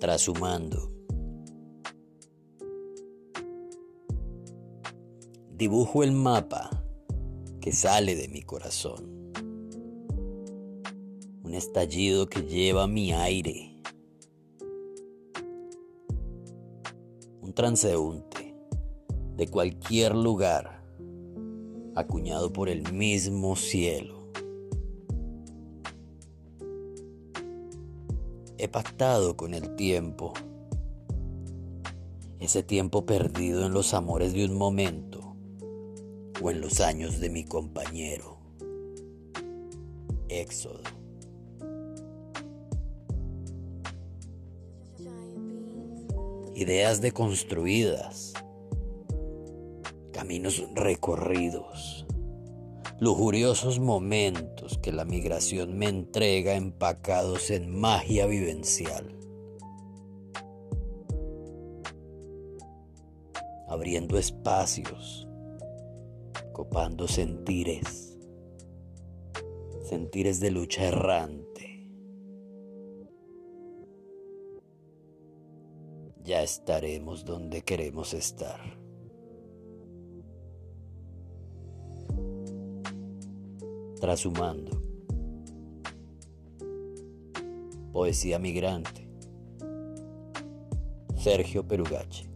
Trashumando. Dibujo el mapa que sale de mi corazón. Un estallido que lleva mi aire. Un transeúnte de cualquier lugar acuñado por el mismo cielo. He pactado con el tiempo, ese tiempo perdido en los amores de un momento o en los años de mi compañero. Éxodo. Ideas deconstruidas, caminos recorridos lujuriosos momentos que la migración me entrega empacados en magia vivencial. Abriendo espacios, copando sentires, sentires de lucha errante. Ya estaremos donde queremos estar. Trashumando. Poesía migrante. Sergio Perugache.